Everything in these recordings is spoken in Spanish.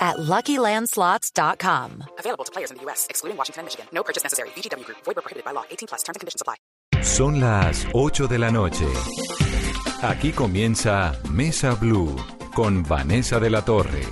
at LuckyLandSlots.com. Available to players in the U.S., excluding Washington and Michigan. No purchase necessary. VGW Group. Void prohibited by law. 18 plus. Terms and conditions apply. Son las 8 de la noche. Aquí comienza Mesa Blue con Vanessa de la Torre.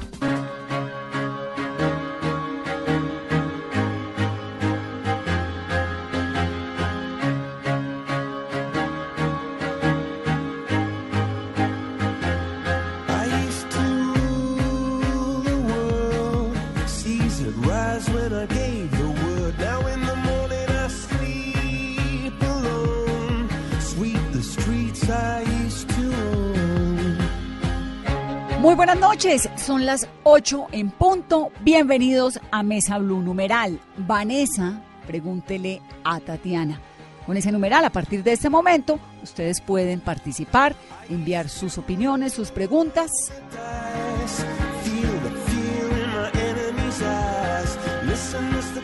Muy buenas noches, son las 8 en punto. Bienvenidos a Mesa Blue numeral. Vanessa, pregúntele a Tatiana. Con ese numeral, a partir de este momento, ustedes pueden participar, enviar sus opiniones, sus preguntas.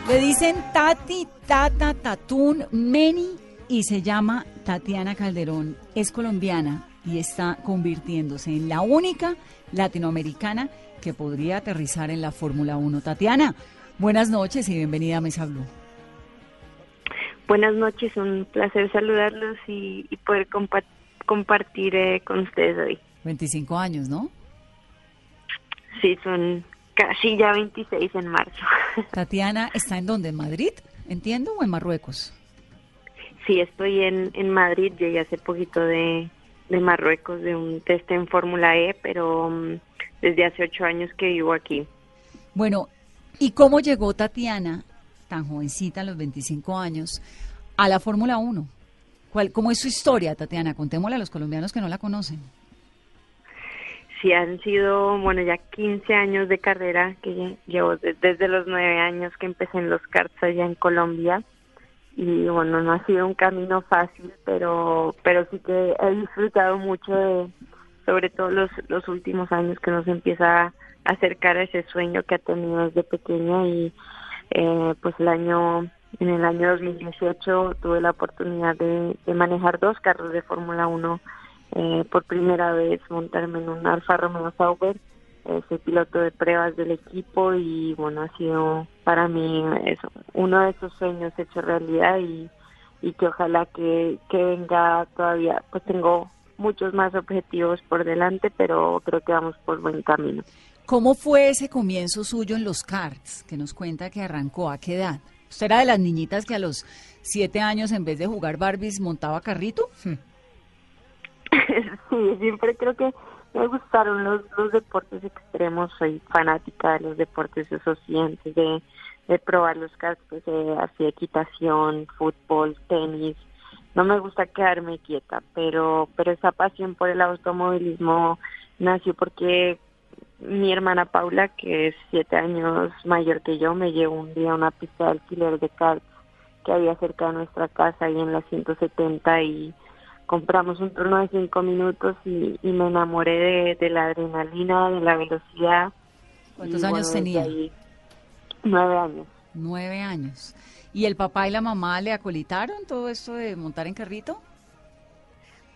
Le dicen Tati, Tata, Tatún, Meni y se llama Tatiana Calderón. Es colombiana y está convirtiéndose en la única latinoamericana que podría aterrizar en la Fórmula 1. Tatiana, buenas noches y bienvenida a Mesa Blue. Buenas noches, un placer saludarlos y, y poder compa- compartir eh, con ustedes hoy. 25 años, ¿no? Sí, son casi ya 26 en marzo. Tatiana, ¿está en dónde? ¿En Madrid? ¿Entiendo? ¿O en Marruecos? sí, estoy en, en Madrid, llegué hace poquito de, de Marruecos, de un test en Fórmula E, pero mm, desde hace ocho años que vivo aquí. Bueno, ¿y cómo llegó Tatiana, tan jovencita, a los 25 años, a la Fórmula 1? ¿Cuál, ¿Cómo es su historia, Tatiana? Contémosle a los colombianos que no la conocen. Sí, han sido, bueno, ya 15 años de carrera que lle- llevo de- desde los nueve años que empecé en los karts allá en Colombia. Y bueno, no ha sido un camino fácil, pero, pero sí que he disfrutado mucho de, sobre todo los, los últimos años que nos empieza a acercar a ese sueño que ha tenido desde pequeña y eh, pues el año, en el año 2018 tuve la oportunidad de, manejar dos carros de Fórmula 1 eh, por primera vez montarme en un Alfa Romeo Sauber. Soy piloto de pruebas del equipo y bueno, ha sido para mí eso, uno de esos sueños hecho realidad y, y que ojalá que, que venga todavía, pues tengo muchos más objetivos por delante, pero creo que vamos por buen camino. ¿Cómo fue ese comienzo suyo en los karts? Que nos cuenta que arrancó a qué edad. ¿Usted era de las niñitas que a los siete años, en vez de jugar Barbies, montaba carrito? sí, siempre creo que me gustaron los, los deportes extremos, soy fanática de los deportes esos cientos, de, de probar los cascos, de así equitación, fútbol, tenis. No me gusta quedarme quieta, pero, pero esa pasión por el automovilismo nació porque mi hermana Paula, que es siete años mayor que yo, me llevó un día a una pista de alquiler de karts que había cerca de nuestra casa y en la 170 y compramos un turno de cinco minutos y, y me enamoré de, de la adrenalina, de la velocidad. ¿Cuántos Y, años bueno, tenía? nueve años. Nueve años. ¿Y el papá y la mamá le acolitaron todo esto de montar en carrito?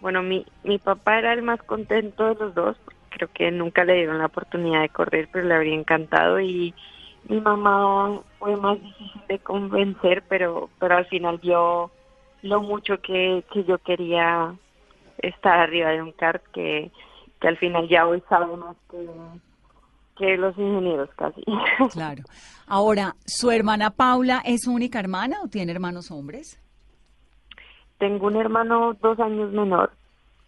Bueno, mi, mi papá era el más contento de los dos, creo que nunca le dieron la oportunidad de correr, pero le habría encantado y mi mamá fue más difícil de convencer, pero pero al final vio lo mucho que, que yo quería estar arriba de un kart que, que al final ya hoy sabe más que, que los ingenieros casi. Claro. Ahora, ¿su hermana Paula es su única hermana o tiene hermanos hombres? Tengo un hermano dos años menor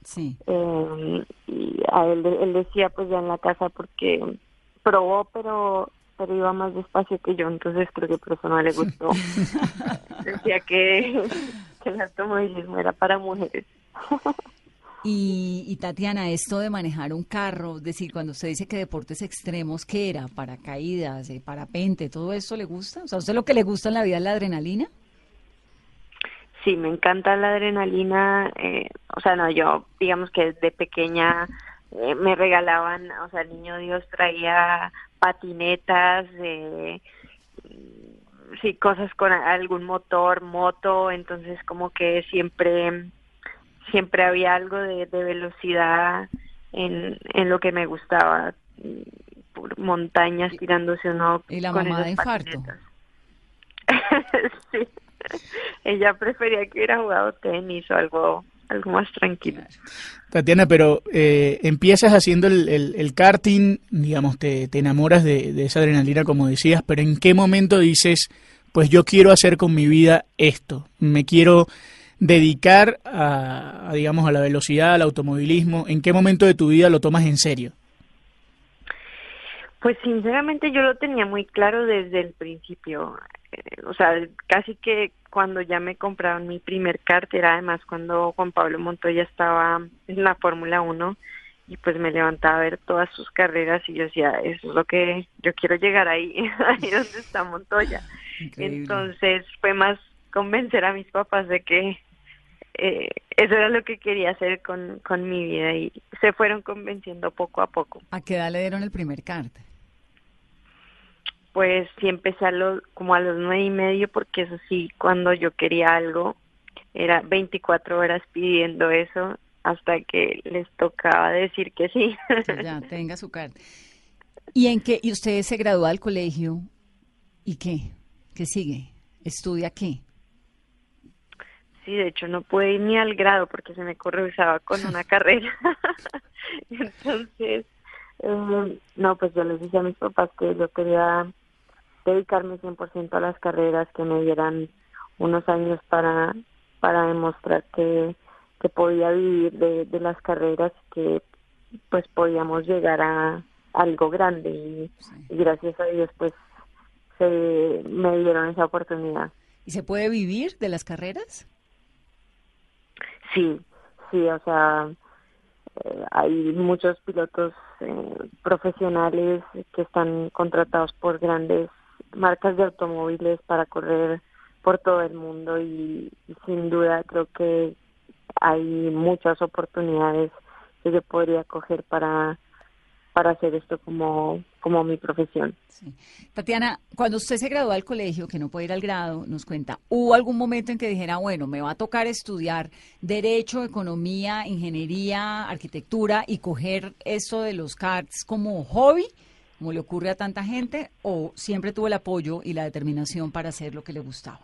Sí. eh, y a él, él decía pues ya en la casa porque probó pero pero iba más despacio que yo entonces creo que por eso no le gustó decía que, que el automovilismo era para mujeres Y, y Tatiana, esto de manejar un carro, es decir, cuando usted dice que deportes extremos, ¿qué era? ¿Paracaídas, eh, parapente, todo eso le gusta? O sea, ¿a usted lo que le gusta en la vida es la adrenalina? sí, me encanta la adrenalina. Eh, o sea, no, yo digamos que de pequeña eh, me regalaban, o sea, el niño Dios traía patinetas, eh, sí, cosas con algún motor, moto, entonces como que siempre, siempre había algo de, de velocidad en, en lo que me gustaba, por montañas tirándose uno. ¿Y la con mamá de infarto? sí. Ella prefería que hubiera jugado tenis o algo, algo más tranquilo. Tatiana, pero eh, empiezas haciendo el, el- el karting, digamos, te, te enamoras de, de esa adrenalina, como decías, pero ¿en qué momento dices, pues yo quiero hacer con mi vida esto? Me quiero dedicar a, a, digamos, a la velocidad, al automovilismo. ¿En qué momento de tu vida lo tomas en serio? Pues sinceramente yo lo tenía muy claro desde el principio. Eh, o sea, casi que cuando ya me compraron mi primer kart, era además cuando Juan Pablo Montoya estaba en la Fórmula 1 y pues me levantaba a ver todas sus carreras y yo decía, eso es lo que yo quiero llegar ahí, ahí donde está Montoya. Increíble. Entonces fue más convencer a mis papás de que eh, eso era lo que quería hacer con, con mi vida y se fueron convenciendo poco a poco. ¿A qué edad le dieron el primer kart? Pues sí empecé a los, como a los nueve y medio porque eso sí, cuando yo quería algo, era 24 horas pidiendo eso hasta que les tocaba decir que sí. Que ya tenga su kart. ¿Y en qué? ¿Y usted se gradúa del colegio? ¿Y qué? ¿Qué sigue? ¿Estudia qué? Sí, de hecho no pude ir ni al grado porque se me cruzaba con una carrera. Entonces, eh, no, pues yo les dije a mis papás que yo quería dedicarme 100% a las carreras, que me dieran unos años para, para demostrar que, que podía vivir de, de las carreras, que pues podíamos llegar a algo grande y, y gracias a Dios pues se me dieron esa oportunidad. ¿Y se puede vivir de las carreras? Sí, sí, o sea, eh, hay muchos pilotos eh, profesionales que están contratados por grandes marcas de automóviles para correr por todo el mundo y, sin duda creo que hay muchas oportunidades que yo podría coger para para hacer esto como como mi profesión. Tatiana, cuando usted se graduó del colegio, que no puede ir al grado, nos cuenta, ¿hubo algún momento en que dijera, bueno, me va a tocar estudiar Derecho, Economía, Ingeniería, Arquitectura y coger esto de los CARTs como hobby, como le ocurre a tanta gente, o siempre tuvo el apoyo y la determinación para hacer lo que le gustaba?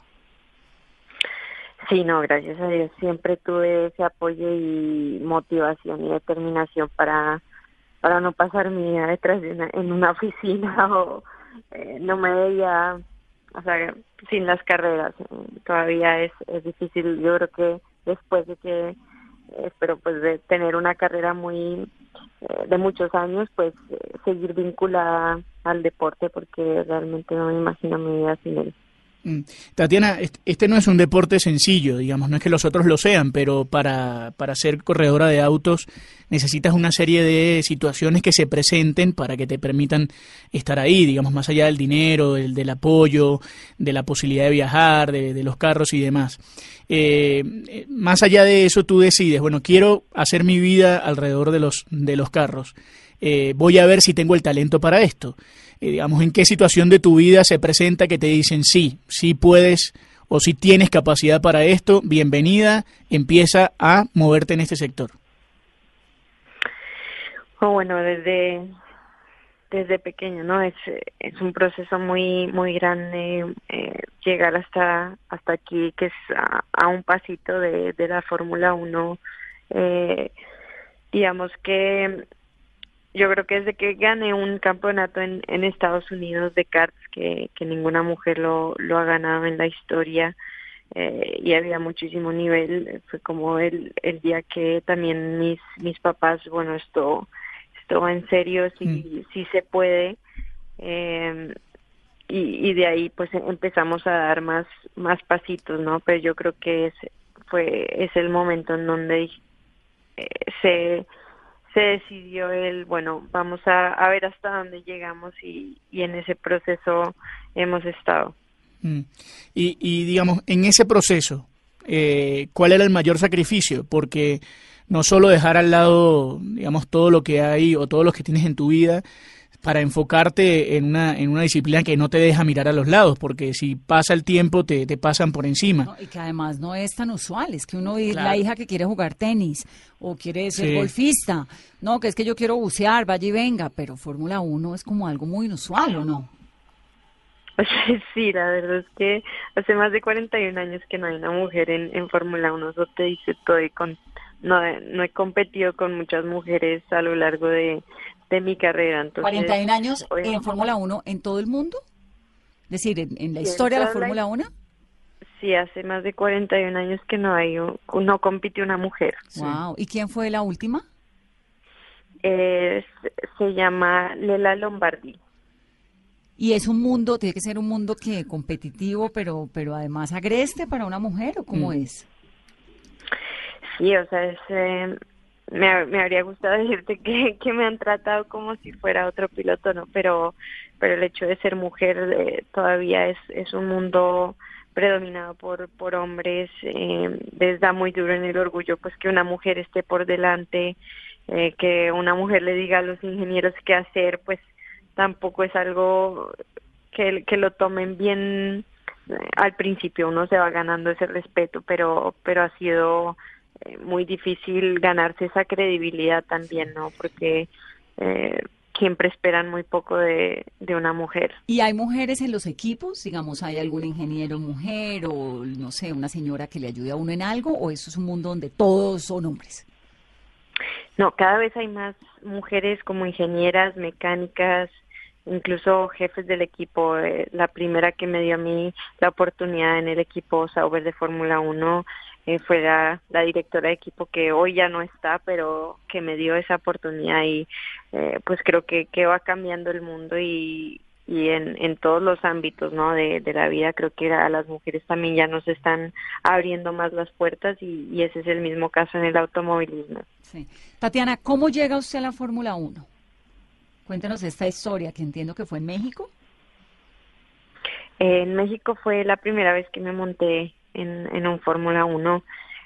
Sí, no, gracias a Dios siempre tuve ese apoyo y motivación y determinación para para no pasar mi vida detrás de una, en una oficina o eh, no me veía, o sea, sin las carreras. todavía es, es difícil. Yo creo que después de que, eh, espero pues de tener una carrera muy, de muchos años, pues eh, seguir vinculada al deporte porque realmente no me imagino mi vida sin él. Mm. Tatiana, est- este no es un deporte sencillo, digamos, no es que los otros lo sean, pero para, para ser corredora de autos necesitas una serie de situaciones que se presenten para que te permitan estar ahí, digamos, más allá del dinero, del, del apoyo, de la posibilidad de viajar, de, de los carros y demás. Eh, eh, más allá de eso, tú decides, bueno, quiero hacer mi vida alrededor de los, de los carros. Eh, voy a ver si tengo el talento para esto. Eh, digamos, en qué situación de tu vida se presenta que te dicen sí, sí puedes o si tienes capacidad para esto, bienvenida, empieza a moverte en este sector. O bueno, desde desde pequeño, ¿no? Es, es un proceso muy muy grande eh, llegar hasta hasta aquí, que es a, a un pasito de, de la Fórmula 1. Eh, digamos que yo creo que desde que gané un campeonato en, en Estados Unidos de karts, que, que ninguna mujer lo, lo ha ganado en la historia, eh, y había muchísimo nivel, fue como el, el día que también mis, mis papás, bueno, esto, esto va en serio, sí, sí se puede, eh, y, y de ahí pues empezamos a dar más, más pasitos, ¿no? Pero yo creo que es, fue, es el momento en donde eh, se se decidió el, bueno, vamos a, a ver hasta dónde llegamos y, y en ese proceso hemos estado. Mm. Y, y, digamos, en ese proceso, eh, ¿cuál era el mayor sacrificio? Porque no solo dejar al lado, digamos, todo lo que hay o todos los que tienes en tu vida para enfocarte en una, en una disciplina que no te deja mirar a los lados, porque si pasa el tiempo te, te pasan por encima. No, y que además no es tan usual, es que uno es la Claro. hija que quiere jugar tenis o quiere ser Sí. golfista, no, que es que yo quiero bucear, vaya y venga, pero Fórmula 1 es como algo muy inusual, ¿o no? Sí, la verdad es que hace más de 41 años que no hay una mujer en, en Fórmula 1, eso te dice todo y con, no, he- no he competido con muchas mujeres a lo largo de, de mi carrera. Entonces, 41 años en Fórmula 1 en todo el mundo, es decir, en, en la historia de la Fórmula 1. Sí, hace más de 41 años que no hay, un- no compitió una mujer. Wow. ¿Y quién fue la última? Eh, se- llama Lela Lombardi. Y es un mundo, tiene que ser un mundo que competitivo, pero pero además agreste para una mujer o cómo es. Sí, o sea, es, eh, me, me habría gustado decirte que, que me han tratado como si fuera otro piloto, ¿no? Pero, pero el hecho de ser mujer eh, todavía es, es un mundo predominado por, por hombres, eh, les da muy duro en el orgullo pues que una mujer esté por delante, eh, que una mujer le diga a los ingenieros qué hacer, pues tampoco es algo que, que lo tomen bien al principio uno se va ganando ese respeto pero pero ha sido muy difícil ganarse esa credibilidad también no porque eh, siempre esperan muy poco de, de una mujer ¿Y hay mujeres en los equipos? Digamos, ¿hay algún ingeniero mujer o, no sé, una señora que le ayude a uno en algo? ¿O eso es un mundo donde todos son hombres? No, cada vez hay más mujeres como ingenieras, mecánicas, incluso jefes del equipo. Eh, la primera que me dio a mí la oportunidad en el equipo Sauber de Fórmula 1 eh, fue la, la directora de equipo que hoy ya no está, pero que me dio esa oportunidad y eh, pues creo que, que va cambiando el mundo y, y en, en todos los ámbitos ¿no? de, de la vida creo que a las mujeres también ya nos están abriendo más las puertas y, y ese es el mismo caso en el automovilismo. Sí. Tatiana, ¿cómo llega usted a la Fórmula 1? Cuéntenos esta historia que entiendo que fue en México. En México fue la primera vez que me monté en, en un Fórmula 1.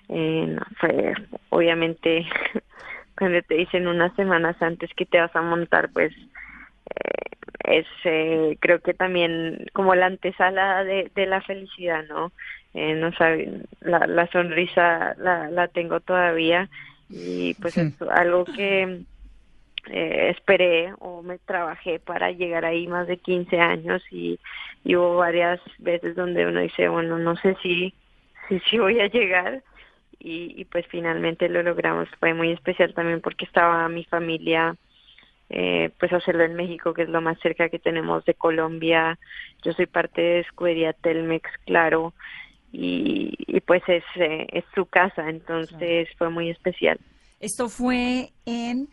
Eh, fue obviamente cuando te dicen unas semanas antes que te vas a montar, pues eh, es eh, creo que también como la antesala de, de la felicidad, ¿no? Eh, no sabe, la, la sonrisa la, la tengo todavía y pues es algo que eh, esperé o me trabajé para llegar ahí más de 15 años y, y hubo varias veces donde uno dice, bueno, no sé si, si, si voy a llegar y, y pues finalmente lo logramos. Fue muy especial también porque estaba mi familia, eh, pues hacerlo en México, que es lo más cerca que tenemos de Colombia. Yo soy parte de Escudería Telmex, claro, y, y pues es, eh, es su casa, entonces fue muy especial. Esto fue en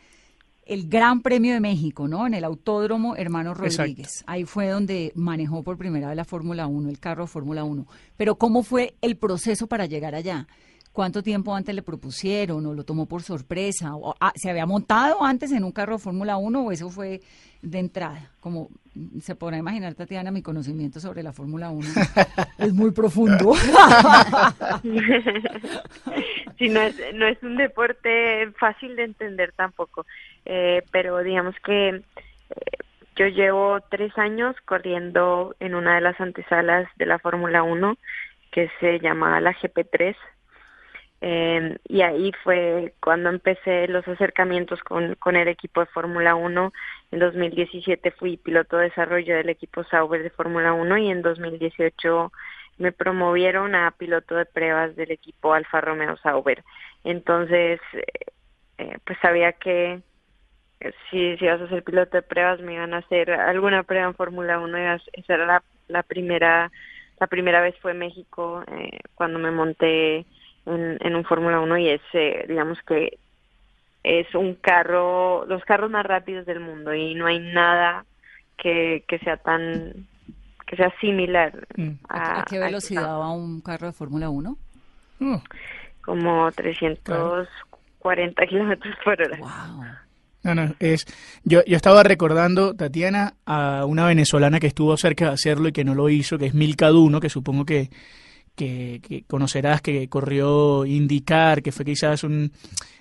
el Gran Premio de México, ¿no? En el Autódromo Hermano Exacto. Rodríguez. Ahí fue donde manejó por primera vez la Fórmula 1, el carro de Fórmula 1. Pero ¿cómo fue el proceso para llegar allá? ¿Cuánto tiempo antes le propusieron o lo tomó por sorpresa? O, ah, ¿Se había montado antes en un carro de Fórmula 1 o eso fue de entrada? Como mm, se podrá imaginar, Tatiana, mi conocimiento sobre la Fórmula 1 es muy profundo. sí, no es, no es un deporte fácil de entender tampoco, eh, pero digamos que eh, yo llevo tres años corriendo en una de las antesalas de la Fórmula 1 que se llama la GP3 eh, y ahí fue cuando empecé los acercamientos con, con el equipo de Fórmula 1. En 2017 fui piloto de desarrollo del equipo Sauber de Fórmula 1 y en 2018 me promovieron a piloto de pruebas del equipo Alfa Romeo Sauber. Entonces, eh, eh, pues sabía que eh, si, si vas a ser piloto de pruebas me iban a hacer alguna prueba en Fórmula 1 y as- esa era la, la primera la primera vez fue México eh, cuando me monté en, en un Fórmula 1 y es eh, digamos que es un carro los carros más rápidos del mundo y no hay nada que, que sea tan que sea similar Mm. a, ¿A qué a velocidad esta- va un carro de Fórmula 1? Oh, como 340 kilómetros por hora ¡Wow! no, no, es, yo, yo estaba recordando, Tatiana, a una venezolana que estuvo cerca de hacerlo y que no lo hizo, que es Milka Duno, que supongo que, que, que conocerás que corrió indicar, que fue quizás un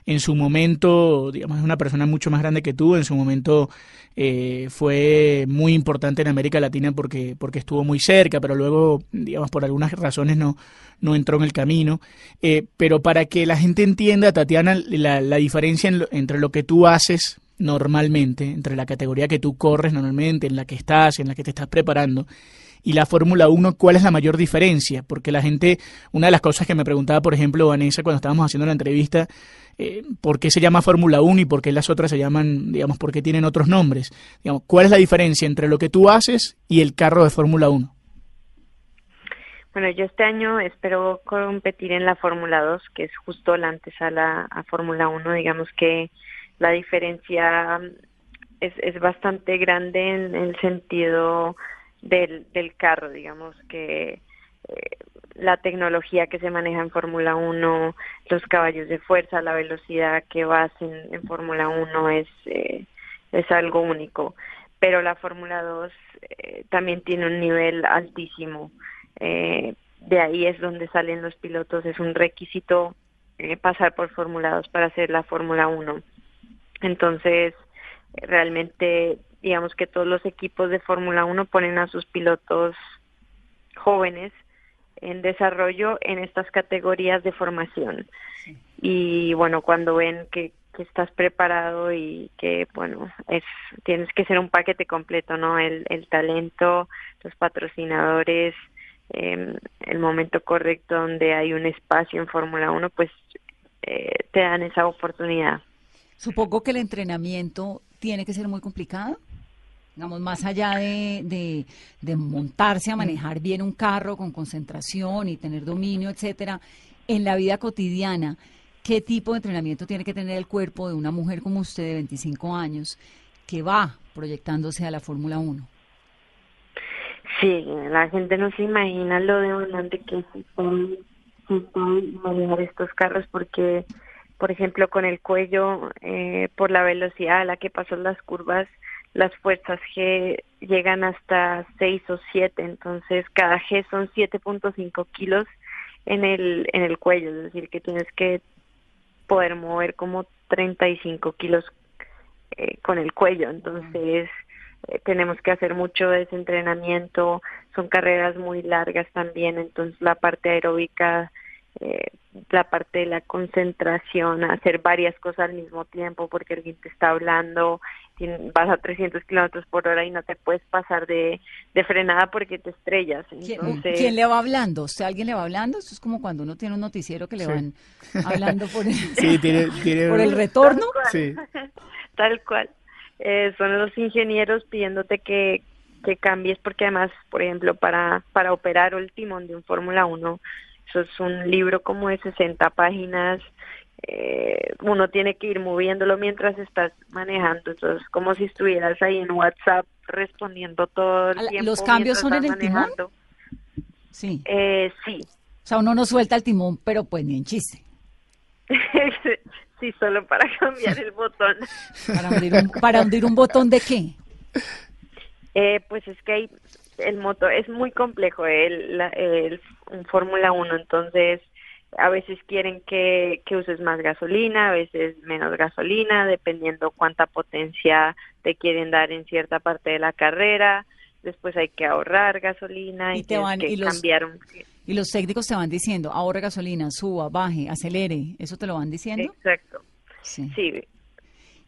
en su momento, digamos, una persona mucho más grande que tú, en su momento eh, fue muy importante en América Latina porque, porque estuvo muy cerca, pero luego, digamos, por algunas razones no, no entró en el camino. Eh, pero para que la gente entienda, Tatiana, la, la diferencia entre lo que tú haces normalmente, entre la categoría que tú corres normalmente, en la que estás, en la que te estás preparando, y la Fórmula 1, ¿cuál es la mayor diferencia? Porque la gente, una de las cosas que me preguntaba, por ejemplo, Vanessa, cuando estábamos haciendo la entrevista, eh, ¿por qué se llama Fórmula 1 y por qué las otras se llaman, digamos, por qué tienen otros nombres? Digamos, ¿Cuál es la diferencia entre lo que tú haces y el carro de Fórmula 1? Bueno, yo este año espero competir en la Fórmula 2, que es justo la antesala a Fórmula 1. Digamos que la diferencia es, es bastante grande en el sentido del, del carro, digamos que eh, la tecnología que se maneja en Fórmula 1, los caballos de fuerza, la velocidad que vas en, Fórmula 1 es, eh, es algo único. Pero la Fórmula 2 eh, también tiene un nivel altísimo. Eh, de ahí es donde salen los pilotos. Es un requisito eh, pasar por Fórmula 2 para hacer la Fórmula 1. Entonces, realmente digamos que todos los equipos de Fórmula 1 ponen a sus pilotos jóvenes en desarrollo en estas categorías de formación. Y bueno, cuando ven que, que, estás preparado y que, bueno, es tienes que ser un paquete completo, ¿no? El, el talento, los patrocinadores, eh, el momento correcto donde hay un espacio en Fórmula 1, pues eh, te dan esa oportunidad. Supongo que el entrenamiento tiene que ser muy complicado digamos, más allá de, de, de, montarse a manejar bien un carro con concentración y tener dominio, etcétera, en la vida cotidiana, ¿qué tipo de entrenamiento tiene que tener el cuerpo de una mujer como usted de 25 años que va proyectándose a la Fórmula 1? Sí, la gente no se imagina lo demandante que es manejar estos carros porque, por ejemplo, con el cuello, eh, por la velocidad a la que pasan las curvas, las fuerzas G llegan hasta 6 o 7, entonces cada G son 7.5 kilos en el, en el cuello, es decir, que tienes que poder mover como 35 kilos eh, con el cuello, entonces eh, tenemos que hacer mucho de ese entrenamiento, son carreras muy largas también, entonces la parte aeróbica eh, la parte de la concentración, hacer varias cosas al mismo tiempo porque alguien te está hablando, vas a 300 kilómetros por hora y no te puedes pasar de, de frenada porque te estrellas. Entonces... ¿Quién, le va hablando? ¿Usted alguien le va hablando? Eso es como cuando uno tiene un noticiero que le van hablando por el, sí, tiene, tiene... por el retorno. Tal cual. Sí. Tal cual. Eh, son los ingenieros pidiéndote que, que cambies porque además, por ejemplo, para, para operar el timón de un Fórmula 1 eso es un libro como de 60 páginas. Eh, uno tiene que ir moviéndolo mientras estás manejando. Entonces, como si estuvieras ahí en WhatsApp respondiendo todo el tiempo. ¿Los cambios son en el manejando. timón? Sí. Eh, sí. O sea, uno no suelta el timón, pero pues ni en chiste. sí, solo para cambiar el botón. ¿Para hundir un, para hundir un botón de qué? Eh, pues es que hay, el motor es muy complejo el, la, el un Fórmula 1, entonces a veces quieren que, que uses más gasolina, a veces menos gasolina, dependiendo cuánta potencia te quieren dar en cierta parte de la carrera. Después hay que ahorrar gasolina y, y te van, que y los, cambiar un... Y los técnicos te van diciendo, ahorre gasolina, suba, baje, acelere, ¿eso te lo van diciendo? Exacto. Sí. sí.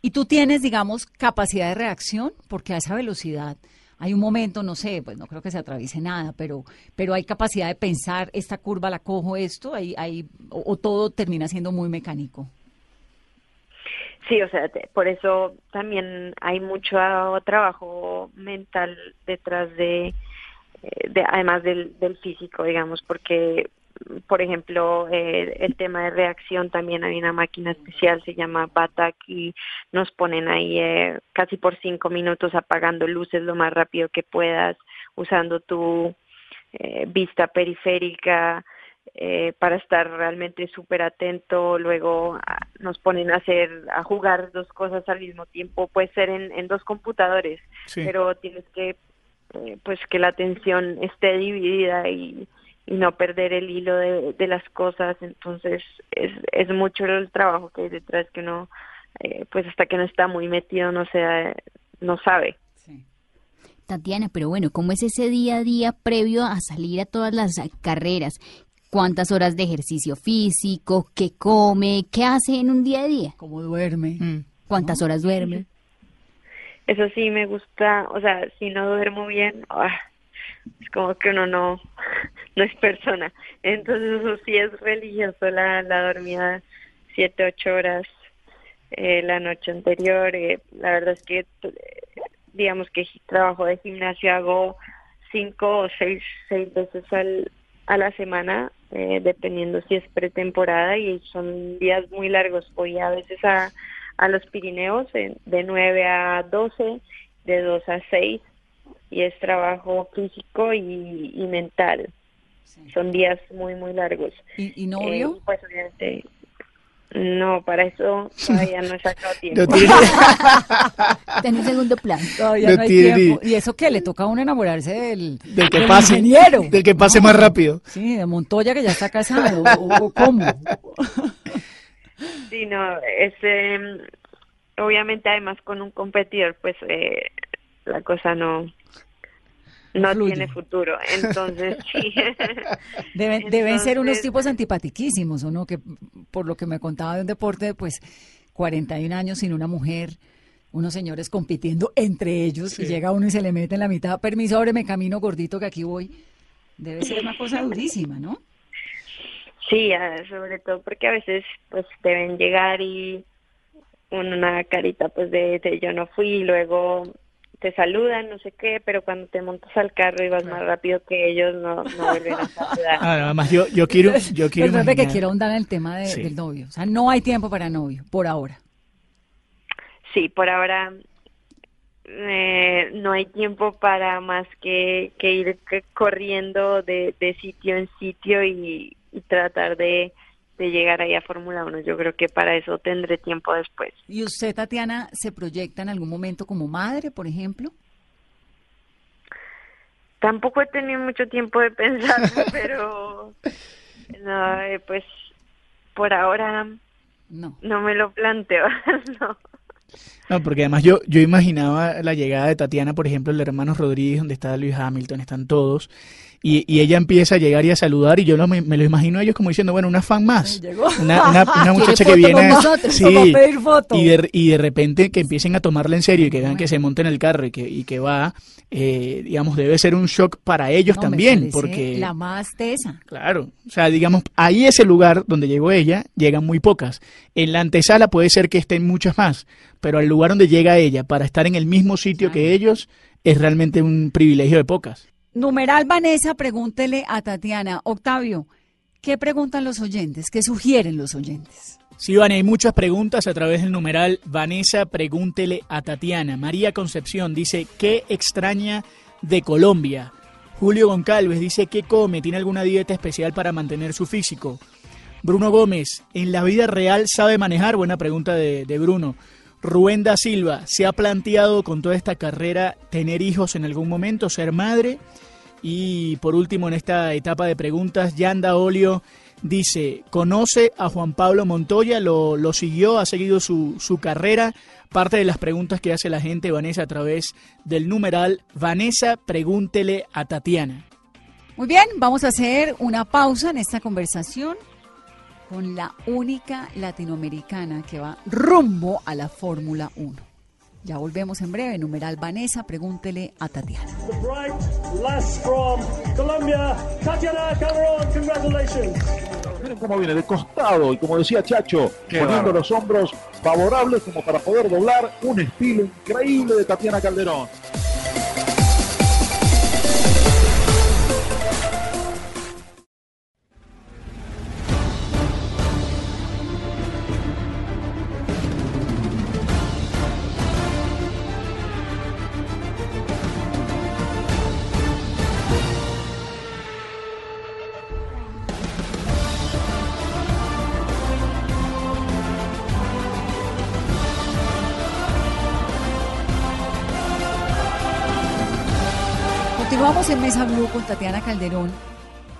¿Y tú tienes, digamos, capacidad de reacción? Porque a esa velocidad hay un momento, no sé, pues no creo que se atraviese nada, pero, pero hay capacidad de pensar, esta curva la cojo esto, hay, hay, o, todo termina siendo muy mecánico. Sí, o sea, te, por eso también hay mucho trabajo mental detrás de, de además del físico, digamos, porque por ejemplo, eh, el tema de reacción también hay una máquina especial, se llama BATAC y nos ponen ahí eh, casi por cinco minutos apagando luces lo más rápido que puedas, usando tu eh, vista periférica eh, para estar realmente súper atento. Luego a, nos ponen a hacer, a jugar dos cosas al mismo tiempo, puede ser en, en dos computadores, Sí. pero tienes que, eh, pues que la atención esté dividida y y no perder el hilo de, de las cosas. Entonces es, es mucho el trabajo que hay detrás que uno, eh, pues hasta que no está muy metido, no sea, no sabe. Tatiana, pero bueno, ¿cómo es ese día a día previo a salir a todas las carreras? ¿Cuántas horas de ejercicio físico? ¿Qué come? ¿Qué hace en un día a día? ¿Cómo duerme? Mm. ¿Cuántas horas duerme? Eso sí me gusta, o sea, si no duermo bien, ah, es como que uno no, no es persona. Entonces eso sí es religioso la, la dormida siete, ocho horas eh, la noche anterior. eh, la verdad es que, digamos que trabajo de gimnasio hago cinco o seis, seis veces al, a la semana, eh, dependiendo si es pretemporada y son días muy largos. Voy a veces a, a los Pirineos de 9 a 12, de 2 a 6 y es trabajo físico y, y mental. Son días muy, muy largos. ¿Y, y novio? Eh, pues obviamente, no, para eso todavía no he sacado tiempo. Un segundo plan. Todavía no no hay tiene ni- tiempo. ¿Y eso qué? ¿Le toca a uno enamorarse del, del que del pase, ingeniero? del que pase más rápido. Sí, de Montoya que ya está casado. ¿O, o cómo? Sí, no, es, eh, obviamente además con un competidor, pues eh, la cosa no no Fluye. tiene futuro. Entonces, sí. Deben, deben ser unos tipos antipatiquísimos, ¿o no? Que por lo que me contaba de un deporte, pues 41 años sin una mujer, unos señores compitiendo entre ellos y llega uno y se le mete en la mitad. Permiso, ábreme camino gordito que aquí voy. Debe ser una cosa durísima, ¿no? Sí, sobre todo porque a veces pues deben llegar y una carita pues de, de yo no fui y luego te saludan, no sé qué, pero cuando te montas al carro y vas más rápido que ellos no, no vuelven a saludar. Ah, además, yo, yo quiero, yo quiero que imaginar- quiero ahondar en el tema de- Sí. del novio. O sea, no hay tiempo para novio, por ahora. Sí, por ahora eh, no hay tiempo para más que, que ir que- corriendo de, de sitio en sitio y, y tratar de, de llegar ahí a Fórmula 1. Yo creo que para eso tendré tiempo después. ¿Y usted, Tatiana, se proyecta en algún momento como madre, por ejemplo? Tampoco he tenido mucho tiempo de pensarlo, pero no, eh, pues por ahora No. no me lo planteo. no. No, porque además yo, yo imaginaba la llegada de Tatiana, por ejemplo, el hermano Rodríguez, donde está Luis Hamilton, están todos, y, y ella empieza a llegar y a saludar, y yo lo- me, me lo imagino a ellos como diciendo, bueno, una fan más. Llegó. Una, una, una muchacha que viene. con a- nosotros. Sí, Como pedir foto. y de, y de repente que empiecen a tomarla en serio y que vean que se monta en el carro y que, y que va, eh, digamos, debe ser un shock para ellos No, también, porque. La más tesa. Claro, o sea, digamos, ahí ese lugar donde llegó ella, llegan muy pocas. En la antesala puede ser que estén muchas más, pero al lugar donde llega ella para estar en el mismo sitio que ellos es realmente un privilegio de pocas. Numeral Vanessa, pregúntele a Tatiana. Octavio, ¿qué preguntan los oyentes? ¿Qué sugieren los oyentes? Sí, Vane, hay muchas preguntas a través del numeral Vanessa, pregúntele a Tatiana. María Concepción dice, ¿qué extraña de Colombia? Julio Goncalves dice, ¿qué come? ¿Tiene alguna dieta especial para mantener su físico? Bruno Gómez, ¿en la vida real sabe manejar? Buena pregunta de Bruno. Rubén da Silva, ¿se ha planteado con toda esta carrera tener hijos en algún momento, ser madre? Y por último, en esta etapa de preguntas, Yanda Olio dice, ¿conoce a Juan Pablo Montoya? ¿Lo, lo siguió? ¿Ha seguido su, su carrera? Parte de las preguntas que hace la gente, Vanessa, a través del numeral, Vanessa, pregúntele a Tatiana. Muy bien, vamos a hacer una pausa en esta conversación con la única latinoamericana que va rumbo a la Fórmula 1. Ya volvemos en breve. Numeral Vanessa, pregúntele a Tatiana. The bright lass from Colombia, Tatiana Calderón. Congratulations. Miren cómo viene de costado y como decía Chacho, poniendo los hombros favorables como para poder doblar un estilo increíble de Tatiana Calderón. Continuamos en Mesa Blue con Tatiana Calderón,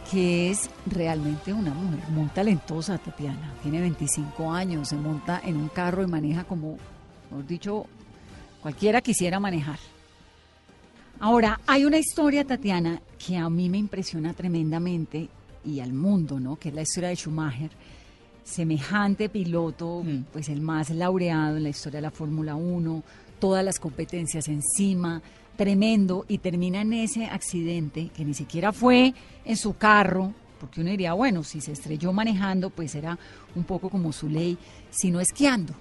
que es realmente una mujer muy talentosa, Tatiana. Tiene 25 años, se monta en un carro y maneja como, mejor dicho, cualquiera quisiera manejar. Ahora, hay una historia, Tatiana, que a mí me impresiona tremendamente y al mundo, ¿no? Que es la historia de Schumacher. Semejante piloto, pues el más laureado en la historia de la Fórmula 1, todas las competencias encima, tremendo, y termina en ese accidente que ni siquiera fue en su carro, porque uno diría, bueno, si se estrelló manejando, pues era un poco como su ley, sino esquiando.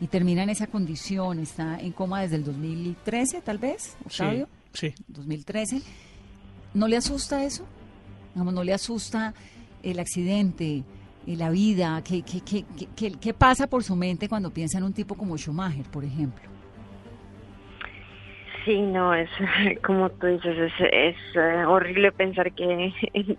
Y termina en esa condición, está en coma desde el 2013, tal vez, Octavio. Sí, 2013. ¿No le asusta eso? Digamos, ¿No le asusta el accidente, eh, la vida? ¿Qué, qué, qué, qué, qué pasa por su mente cuando piensa en un tipo como Schumacher, por ejemplo? Sí, no, es como tú dices, es, es eh, horrible pensar que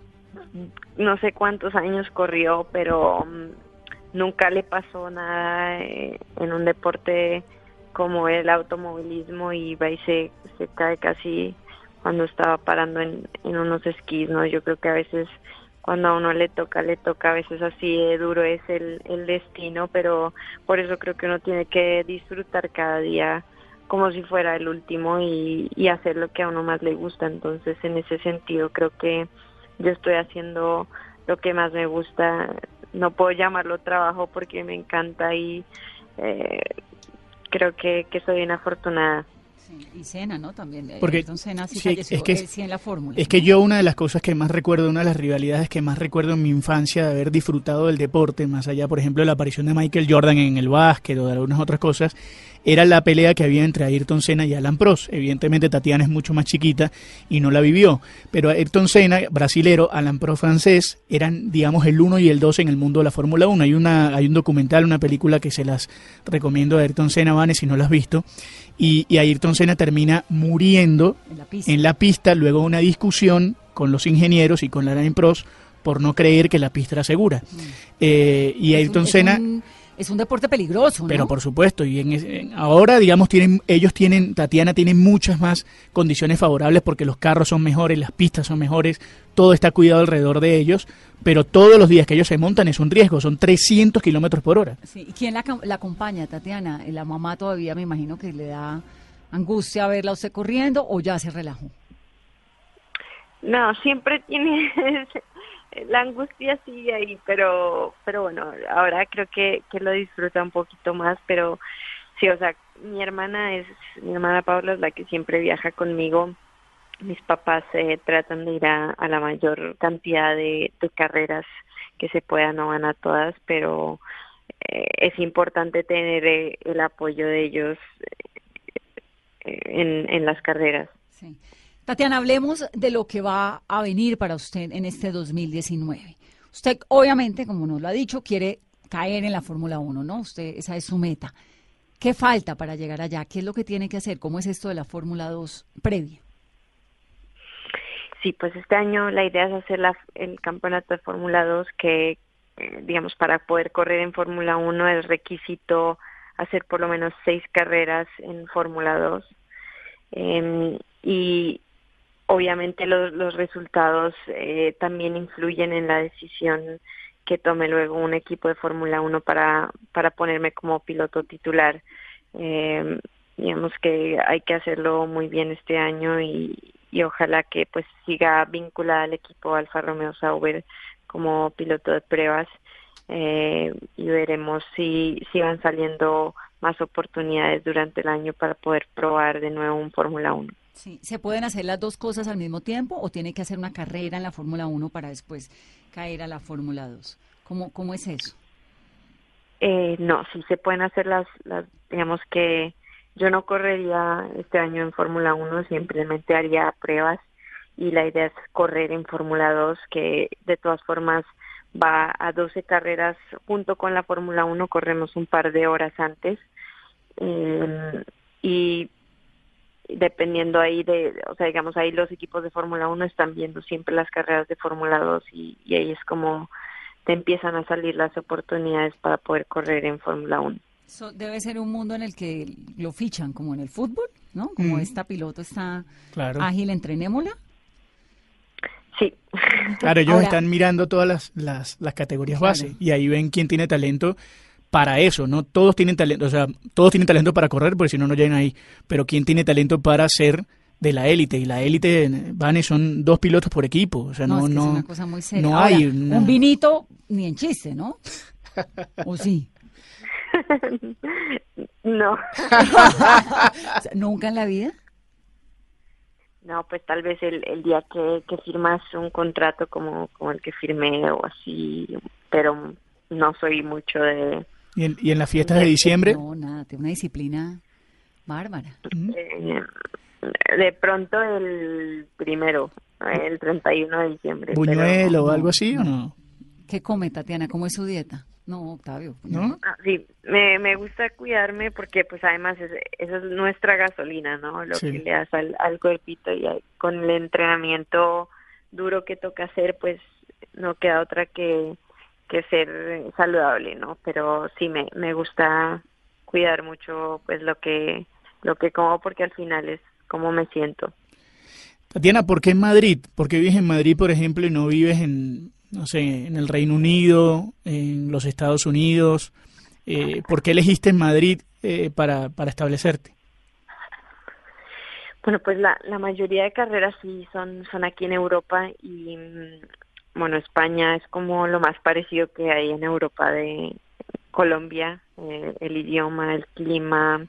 no sé cuántos años corrió, pero mm, nunca le pasó nada eh, en un deporte como el automovilismo y va y se, se cae casi cuando estaba parando en, en unos esquís, ¿no? Yo creo que a veces cuando a uno le toca, le toca, a veces así de duro es el, el destino, pero por eso creo que uno tiene que disfrutar cada día como si fuera el último y, y hacer lo que a uno más le gusta. Entonces, en ese sentido, creo que yo estoy haciendo lo que más me gusta. No puedo llamarlo trabajo porque me encanta y eh, creo que, que soy una afortunada. Sí, y Senna, ¿no? También. Porque- Ayrton Senna sí, sí, falleció, es que- él sí en la fórmula. Es que yo una de las cosas que más recuerdo, una de las rivalidades que más recuerdo en mi infancia de haber disfrutado del deporte, más allá, por ejemplo, de la aparición de Michael Jordan en el básquet o de algunas otras cosas, era la pelea que había entre Ayrton Senna y Alan Prost. Evidentemente Tatiana es mucho más chiquita y no la vivió, pero Ayrton Senna, brasilero, Alan Prost francés, eran, digamos, el uno y el dos en el mundo de la Fórmula 1. Hay, una, hay un documental, una película que se las recomiendo a Ayrton Senna, Vanes, si no la has visto, y, y Ayrton Senna termina muriendo En la pista. en la pista luego de una discusión con los ingenieros y con la Prost por no creer que la pista era segura. Eh, y Mm. Es un- Ayrton Senna, un- es un deporte peligroso, ¿no? pero por supuesto, y en, en- ahora digamos tienen ellos tienen Tatiana tiene muchas más condiciones favorables porque los carros son mejores, las pistas son mejores, todo está cuidado alrededor de ellos, pero todos los días que ellos se montan es un riesgo, son 300 kilómetros por hora. Sí, ¿y quién la, acom- la acompaña, Tatiana? La mamá todavía me imagino que le da angustia verla a usted corriendo o ya se relajó. No, siempre tiene la angustia sigue ahí, pero pero bueno, ahora creo que que lo disfruta un poquito más, pero sí, o sea, mi hermana es mi hermana Paula es la que siempre viaja conmigo. Mis papás eh, tratan de ir a, la mayor cantidad de, carreras que se puedan, no van a todas, pero eh, es importante tener eh, el apoyo de ellos eh, en, en las carreras. Sí. Tatiana, hablemos de lo que va a venir para usted en este 2019. Usted, obviamente, como nos lo ha dicho, quiere caer en la Fórmula 1, ¿no? Usted, esa es su meta. ¿Qué falta para llegar allá? ¿Qué es lo que tiene que hacer? ¿Cómo es esto de la Fórmula 2 previa? Sí, pues este año la idea es hacer la- el campeonato de Fórmula 2 que, eh, digamos, para poder correr en Fórmula 1 es requisito hacer por lo menos seis carreras en Fórmula 2. Em, y obviamente los, resultados eh, también influyen en la decisión que tome luego un equipo de Fórmula 1 para, para ponerme como piloto titular. Em, digamos que hay que hacerlo muy bien este año y, y ojalá que pues siga vinculada al equipo Alfa Romeo Sauber como piloto de pruebas eh, y veremos si, si van saliendo más oportunidades durante el año para poder probar de nuevo un Fórmula 1. Sí. ¿Se pueden hacer las dos cosas al mismo tiempo o tiene que hacer una carrera en la Fórmula 1 para después caer a la Fórmula 2? ¿Cómo, ¿Cómo es eso? Eh, no, sí se pueden hacer las, las, digamos que yo no correría este año en Fórmula 1, simplemente haría pruebas y la idea es correr en Fórmula 2, que de todas formas va a 12 carreras junto con la Fórmula 1, corremos un par de horas antes eh, y dependiendo ahí de, o sea, digamos ahí los equipos de Fórmula 1 están viendo siempre las carreras de Fórmula 2 y, y ahí es como te empiezan a salir las oportunidades para poder correr en Fórmula 1. Eso debe ser un mundo en el que lo fichan, como en el fútbol, ¿no? Como Mm. esta piloto está Claro. ágil, entrenémosla. Sí. Claro, ellos Ahora- están mirando todas las, las, las categorías Claro. base y ahí ven quién tiene talento para eso, ¿no? Todos tienen talento, o sea, todos tienen talento para correr, porque si no, no llegan ahí, pero quién tiene talento para ser de la élite, y la élite, Vane, son dos pilotos por equipo, o sea, No, no, es que no, es una cosa muy seria. no Ahora, hay un vinito ni en chiste, ¿no? ¿O sí? no. ¿Nunca en la vida? No, pues tal vez el, el día que, que firmas un contrato como, como el que firmé o así, pero no soy mucho de... y, en, y en las fiestas de diciembre, No, nada, tiene una disciplina bárbara. eh, de pronto el primero, el 31 de diciembre. pero- buñuelo o algo así, ¿o no? ¿Qué come, Tatiana? ¿Cómo es su dieta? No, Octavio. ¿No? Ah, Sí, me, me gusta cuidarme porque pues además es, esa es nuestra gasolina, ¿no? Lo Sí. que le das al, al cuerpito y con el entrenamiento duro que toca hacer pues no queda otra que, que ser saludable, ¿no? Pero sí me, me gusta cuidar mucho pues lo que lo que como porque al final es como me siento. Tatiana, ¿por qué en Madrid? ¿Por qué vives en Madrid, por ejemplo, y no vives en, no sé, en el Reino Unido, en los Estados Unidos? Eh, ¿Por qué elegiste en Madrid eh, para, para establecerte? Bueno, pues la, la mayoría de carreras sí son, son aquí en Europa y bueno, España es como lo más parecido que hay en Europa de Colombia, eh, el idioma, el clima.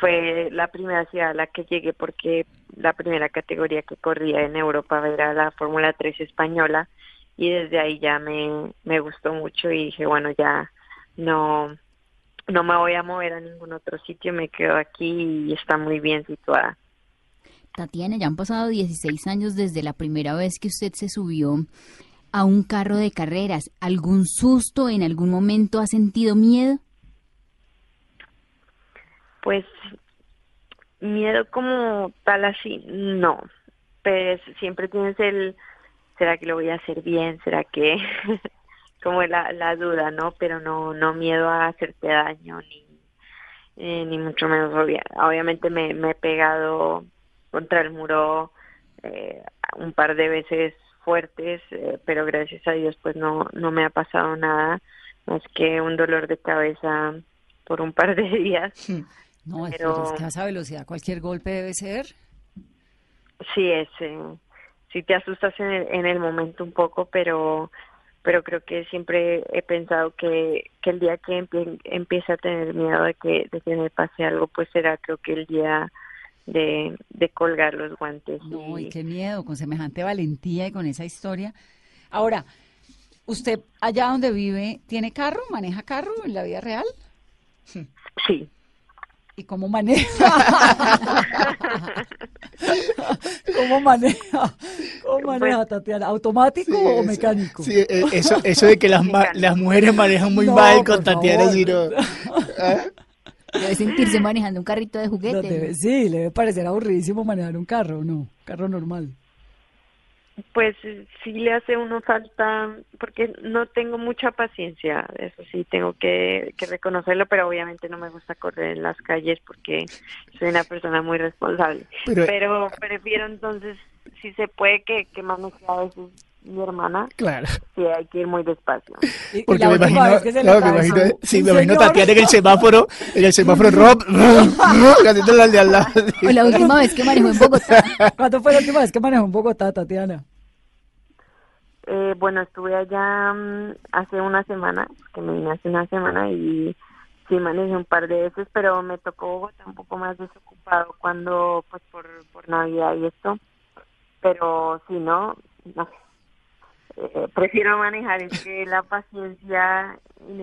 Fue la primera ciudad a la que llegué porque la primera categoría que corría en Europa era la Fórmula 3 española y desde ahí ya me, me gustó mucho y dije, bueno, ya no, no me voy a mover a ningún otro sitio, me quedo aquí y está muy bien situada. Tatiana, ya han pasado 16 años desde la primera vez que usted se subió a un carro de carreras. ¿Algún susto en algún momento ha sentido miedo? Pues miedo como tal así, no. Pues siempre tienes el, ¿será que lo voy a hacer bien? ¿Será que como la, la duda, ¿no? Pero no no miedo a hacerte daño ni eh, ni mucho menos obvia- obviamente me, me he pegado contra el muro eh, un par de veces fuertes, eh, pero gracias a Dios pues no no me ha pasado nada más que un dolor de cabeza por un par de días. No, es que- Pero- es que a esa velocidad cualquier golpe debe ser. Sí, es, eh, sí te asustas en el, en el momento un poco, pero pero creo que siempre he pensado que, que el día que empie- empiece a tener miedo de que, de que me pase algo, pues será creo que el día de, de colgar los guantes. No, y y- qué miedo, con semejante valentía y con esa historia. Ahora, ¿usted allá donde vive tiene carro? ¿Maneja carro en la vida real? Sí. ¿Y cómo maneja? ¿Cómo maneja? ¿Cómo maneja, Tatiana? ¿Automático o mecánico? Sí, eh, eso, eso de que las, ma- las mujeres manejan muy No, mal con Tatiana, favor. si no- Debe sentirse manejando un carrito de No, juguete. debe- sí, le debe parecer aburridísimo manejar un carro, ¿no? Carro normal. Pues sí le hace uno falta, porque no tengo mucha paciencia, eso sí tengo que, que reconocerlo, pero obviamente no me gusta correr en las calles porque soy una persona muy responsable. Pero- Pero, prefiero entonces, si se puede, que, que maneje a veces mi hermana, Claro. sí hay que ir muy despacio. Y- Porque me imagino, que claro, me imagino, sí, un me imagino. Tatiana en el semáforo, en el semáforo rob, haciendo la de al lado. O la última vez que manejó en Bogotá. ¿Cuándo fue la última vez que manejó en Bogotá, Tatiana? Eh, bueno, estuve allá mm, hace una semana, que me vine hace una semana y sí manejé un par de veces, pero me tocó Bogotá un poco más desocupado cuando, pues por, por Navidad y esto. Pero si no, no. Eh, prefiero manejar, es que la paciencia en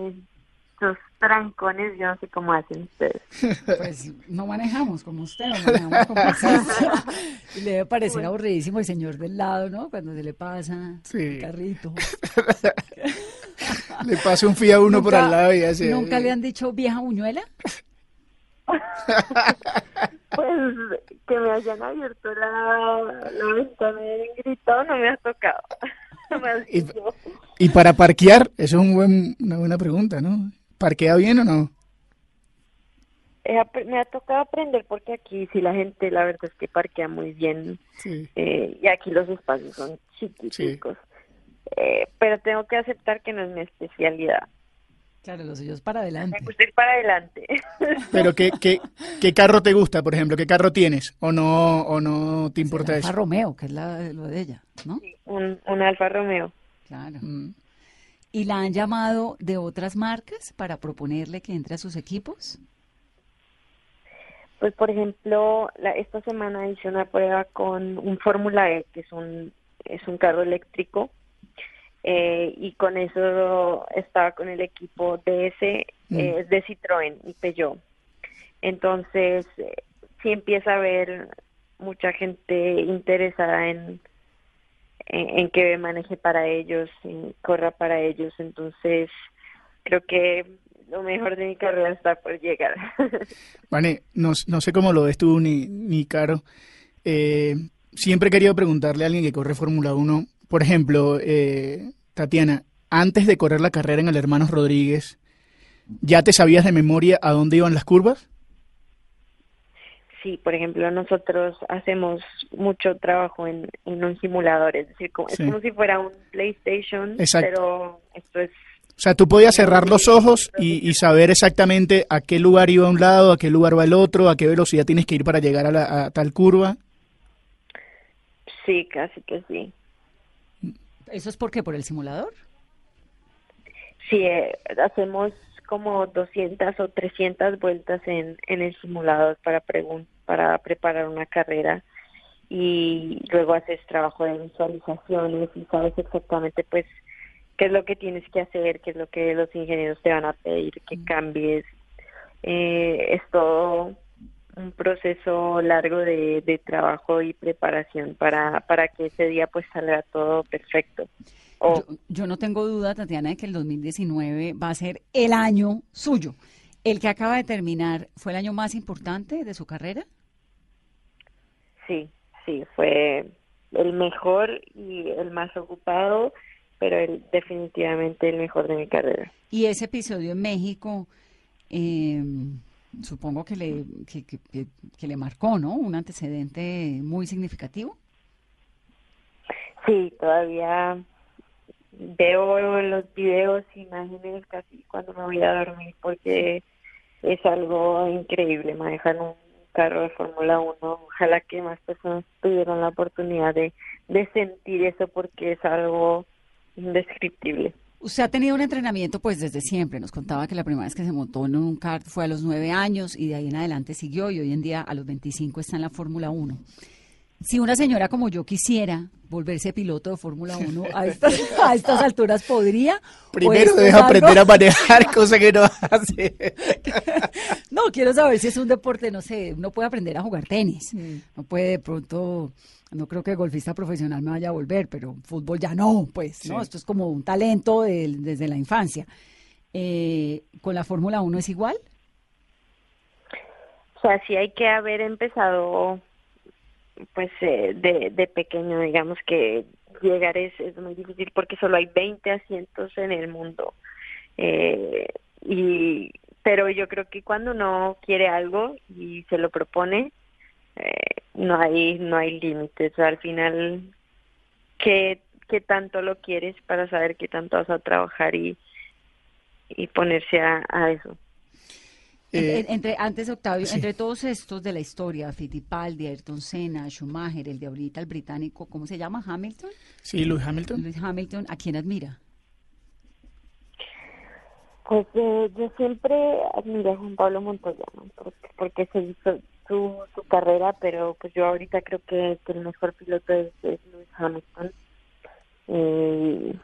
estos trancones, yo no sé cómo hacen ustedes. Pues no manejamos como usted, no manejamos como paciencia. Y le debe parecer aburridísimo el señor del lado, ¿no? Cuando se le pasa Sí. el carrito. Le pasa un fía uno por al lado y hace... ¿Nunca le han dicho vieja buñuela? Pues que me hayan abierto la, la ventana y gritado no me ha tocado. Y- para parquear, eso es un buen, una buena pregunta, ¿no? ¿Parquea bien o no? ap- me ha tocado aprender porque aquí sí la gente, la verdad es que parquea muy bien Sí. eh, y aquí los espacios son chiquiticos. Eh, pero tengo que aceptar que no es mi especialidad. Claro, los suyos para adelante. Me gusta ir para adelante. Pero ¿qué, qué, qué carro te gusta, por ejemplo? ¿Qué carro tienes? ¿O no, o no te importa Alfa eso? Romeo, que es la, lo de ella, ¿no? un, un Alfa Romeo. Claro. Mm. ¿Y la han llamado de otras marcas para proponerle que entre a sus equipos? Pues, por ejemplo, la, esta semana hice una prueba con un Fórmula E, que es un, es un carro eléctrico, eh, y con eso estaba con el equipo DS Mm. eh, de Citroën y Peugeot. Entonces, eh, sí empieza a haber mucha gente interesada en, en, que maneje para ellos, en corra para ellos. Entonces, creo que lo mejor de mi carrera está por llegar. Vane, no, no sé cómo lo ves tú ni, ni Caro. Eh, siempre he querido preguntarle a alguien que corre Fórmula 1, por ejemplo, eh, Tatiana, antes de correr la carrera en el Hermanos Rodríguez, ¿ya te sabías de memoria a dónde iban las curvas? Sí, por ejemplo, nosotros hacemos mucho trabajo en, en un simulador, es decir, como, Sí. es como si fuera un PlayStation, Exacto. pero esto es O sea, tú podías cerrar los ojos y, y saber exactamente a qué lugar iba un lado, a qué lugar va el otro, a qué velocidad tienes que ir para llegar a, la, a tal curva. sí, casi que sí. ¿Eso es por qué? ¿Por el simulador? Sí, eh, hacemos como 200 o 300 vueltas en, en el simulador para pregun- para preparar una carrera y luego haces trabajo de visualizaciones y sabes exactamente pues qué es lo que tienes que hacer, qué es lo que los ingenieros te van a pedir que cambies. Eh, es todo un proceso largo de, de trabajo y preparación para, para que ese día pues salga todo perfecto. Yo no tengo duda, Tatiana, de que el 2019 va a ser el año suyo. ¿El que acaba de terminar fue el año más importante de su carrera? Sí, sí, fue el mejor y el más ocupado, pero el, definitivamente el mejor de mi carrera. Y ese episodio en México, eh, supongo que le, que, le marcó, ¿no? Un antecedente muy significativo. Sí, todavía veo los videos, imágenes casi cuando me voy a dormir porque es algo increíble manejar un carro de Fórmula 1. Ojalá que más personas tuvieran la oportunidad de, de sentir eso porque es algo indescriptible. Usted ha tenido un entrenamiento pues desde siempre. Nos contaba que la primera vez que se montó en un kart fue a los nueve años y de ahí en adelante siguió y hoy en día a los 25 está en la Fórmula 1. Si una señora como yo quisiera volverse piloto de Fórmula 1 a estas, a estas alturas, ¿podría? ¿O Primero algo- aprender a manejar, cosa que no hace. No, quiero saber si es un deporte, no sé, uno puede aprender a jugar tenis. No puede de pronto, no creo que golfista profesional me vaya a volver, pero fútbol ya no, pues, ¿no? Sí. Esto es como un talento del- desde la infancia. Eh, ¿Con la Fórmula 1 es igual? O sea, sí hay que haber empezado pues eh, de, de pequeño, digamos que llegar es, es muy difícil porque solo hay 20 asientos en el mundo. Eh, y pero yo creo que cuando uno quiere algo y se lo propone, eh, no hay no hay límites. O sea, al final, ¿qué, ¿qué tanto lo quieres para saber qué tanto vas a trabajar y, y ponerse a, a eso? Eh, en- entre, antes, Octavio, sí. entre todos estos de la historia, Fittipaldi, Ayrton Senna, Schumacher, el de ahorita, el británico, ¿cómo se llama? Hamilton. Sí, Lewis Hamilton. Lewis Hamilton, ¿a quién admira? Pues eh, yo siempre admiré a Juan Pablo Montoya, ¿no? porque, porque se hizo su, su carrera, pero pues yo ahorita creo que, que el mejor piloto es, es Lewis Hamilton. Y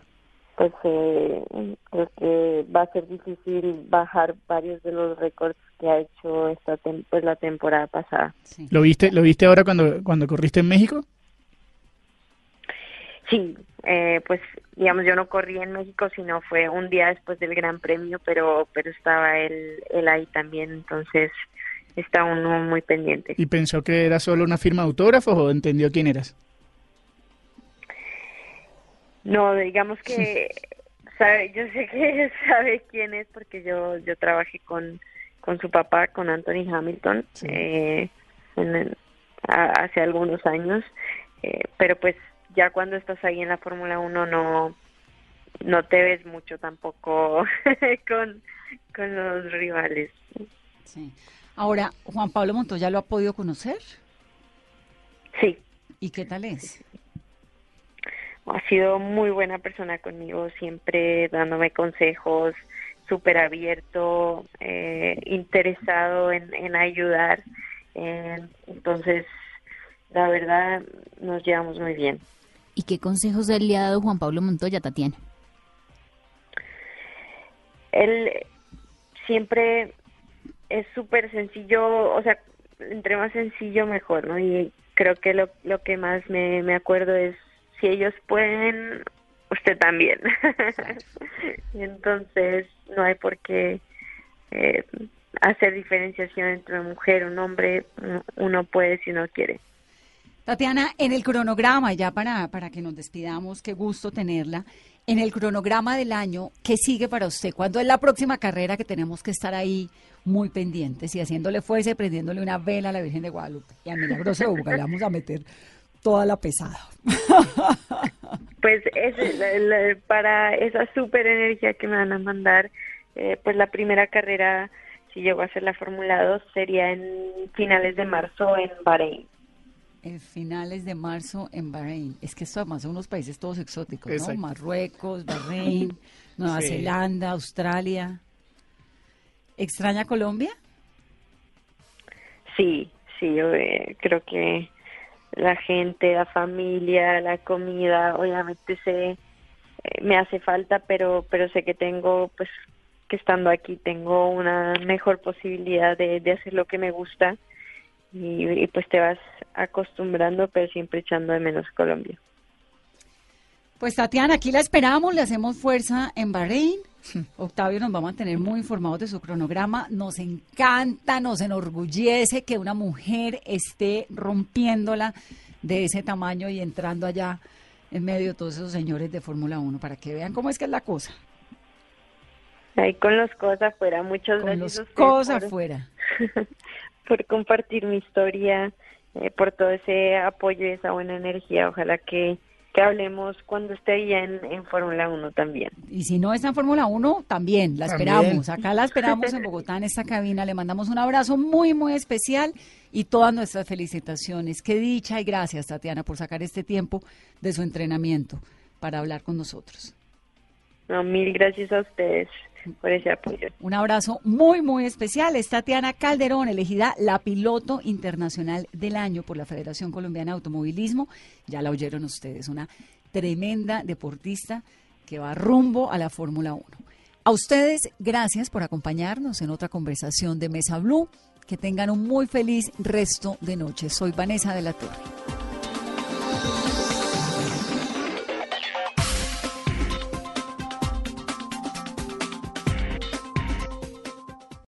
pues eh, creo que va a ser difícil bajar varios de los récords que ha hecho esta tem- pues la temporada pasada. ¿Lo viste, lo viste ahora cuando, cuando corriste en México? Sí, eh, pues digamos yo no corrí en México, sino fue un día después del Gran Premio, pero pero estaba él, él ahí también, entonces está uno muy pendiente. ¿Y pensó que era solo una firma de autógrafos o entendió quién eras? No, digamos que sabe, yo sé que sabe quién es porque yo yo trabajé con con su papá, con Anthony Hamilton, eh, en- a- hace algunos años, eh, pero pues ya cuando estás ahí en la Fórmula 1 no no te ves mucho tampoco con, con los rivales. Sí. Ahora, Juan Pablo Montoya lo ha podido conocer. Sí, ¿Y qué tal es? ha sido muy buena persona conmigo, siempre dándome consejos, súper abierto, eh, interesado en, en ayudar. Eh, entonces, la verdad, nos llevamos muy bien. ¿Y qué consejos le ha dado Juan Pablo Montoya, Tatiana? Él siempre es súper sencillo, o sea, entre más sencillo mejor, ¿no? Y creo que lo, lo que más me, me acuerdo es, si ellos pueden, usted también. Entonces, no hay por qué eh, hacer diferenciación entre una mujer, un hombre, uno puede si uno quiere. Tatiana, en el cronograma, ya para, para que nos despidamos, qué gusto tenerla. En el cronograma del año, ¿qué sigue para usted? ¿Cuándo es la próxima carrera que tenemos que estar ahí muy pendientes y haciéndole fuerza y prendiéndole una vela a la Virgen de Guadalupe? Y al milagroso de Buga le vamos a meter toda la pesada. Pues es para esa super energía que me van a mandar, eh, pues la primera carrera, si llego a hacer la Fórmula 2, sería en finales de marzo en Bahrein. En finales de marzo en Bahrein. Es que esto además son unos países todos exóticos, ¿no? Marruecos, Bahrein, Nueva Sí. Zelanda, Australia. ¿Extraña Colombia? Sí, sí, yo eh, creo que la gente, la familia, la comida, obviamente sé, eh, me hace falta, pero, pero sé que tengo, pues, que estando aquí tengo una mejor posibilidad de, de hacer lo que me gusta y, y, pues te vas acostumbrando, pero siempre echando de menos Colombia. Pues Tatiana, aquí la esperamos, le hacemos fuerza en Bahrein. Octavio nos va a mantener muy informados de su cronograma. Nos encanta, nos enorgullece que una mujer esté rompiéndola de ese tamaño y entrando allá en medio de todos esos señores de Fórmula 1 para que vean cómo es que es la cosa. Ahí con los cosas afuera, muchas Con los cosas afuera. por compartir mi historia, eh, por todo ese apoyo y esa buena energía. Ojalá que, que hablemos cuando esté ya en, en Fórmula 1 también. Y si no está en Fórmula 1, también la También. esperamos. Acá la esperamos en Bogotá, en esta cabina. Le mandamos un abrazo muy, muy especial y todas nuestras felicitaciones. Qué dicha y gracias, Tatiana, por sacar este tiempo de su entrenamiento para hablar con nosotros. No, mil gracias a ustedes por ese apoyo. Un abrazo muy, muy especial. Es Tatiana Calderón, elegida la piloto internacional del año por la Federación Colombiana de Automovilismo. Ya la oyeron ustedes, una tremenda deportista que va rumbo a la Fórmula 1. A ustedes, gracias por acompañarnos en otra conversación de Mesa Blue. Que tengan un muy feliz resto de noche. Soy Vanessa de la Torre.